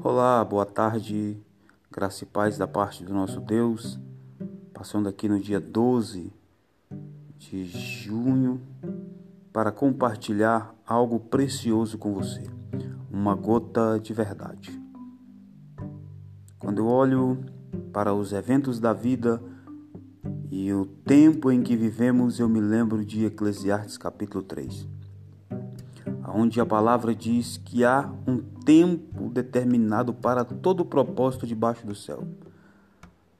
Olá, boa tarde, graça e paz da parte do nosso Deus. Passando aqui no dia 12 de junho para compartilhar algo precioso com você, uma gota de verdade. Quando eu olho para os eventos da vida e o tempo em que vivemos, eu me lembro de Eclesiastes capítulo 3 onde a palavra diz que há um tempo determinado para todo o propósito debaixo do céu.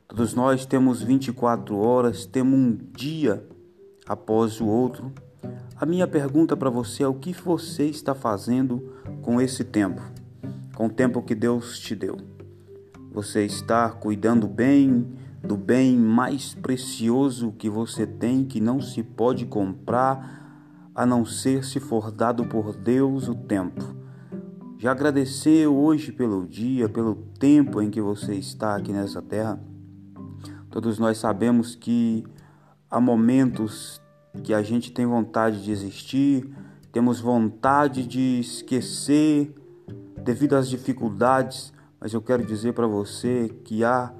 Todos nós temos 24 horas, temos um dia após o outro. A minha pergunta para você é o que você está fazendo com esse tempo, com o tempo que Deus te deu. Você está cuidando bem do bem mais precioso que você tem, que não se pode comprar, a não ser se for dado por Deus o tempo. Já agradeceu hoje pelo dia, pelo tempo em que você está aqui nessa terra? Todos nós sabemos que há momentos que a gente tem vontade de existir, temos vontade de esquecer devido às dificuldades, mas eu quero dizer para você que há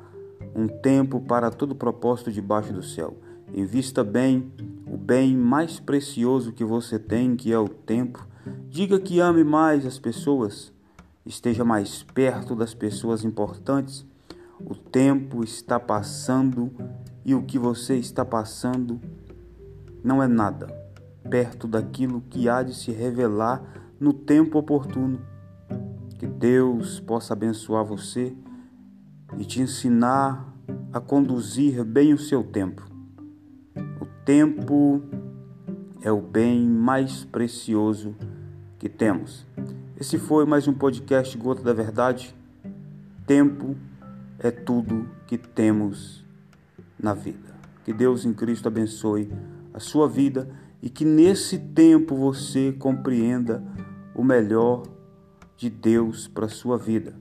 um tempo para todo propósito debaixo do céu. Invista bem o bem mais precioso que você tem, que é o tempo. Diga que ame mais as pessoas, esteja mais perto das pessoas importantes. O tempo está passando e o que você está passando não é nada perto daquilo que há de se revelar no tempo oportuno. Que Deus possa abençoar você e te ensinar a conduzir bem o seu tempo tempo é o bem mais precioso que temos. Esse foi mais um podcast Gota da Verdade. Tempo é tudo que temos na vida. Que Deus em Cristo abençoe a sua vida e que nesse tempo você compreenda o melhor de Deus para a sua vida.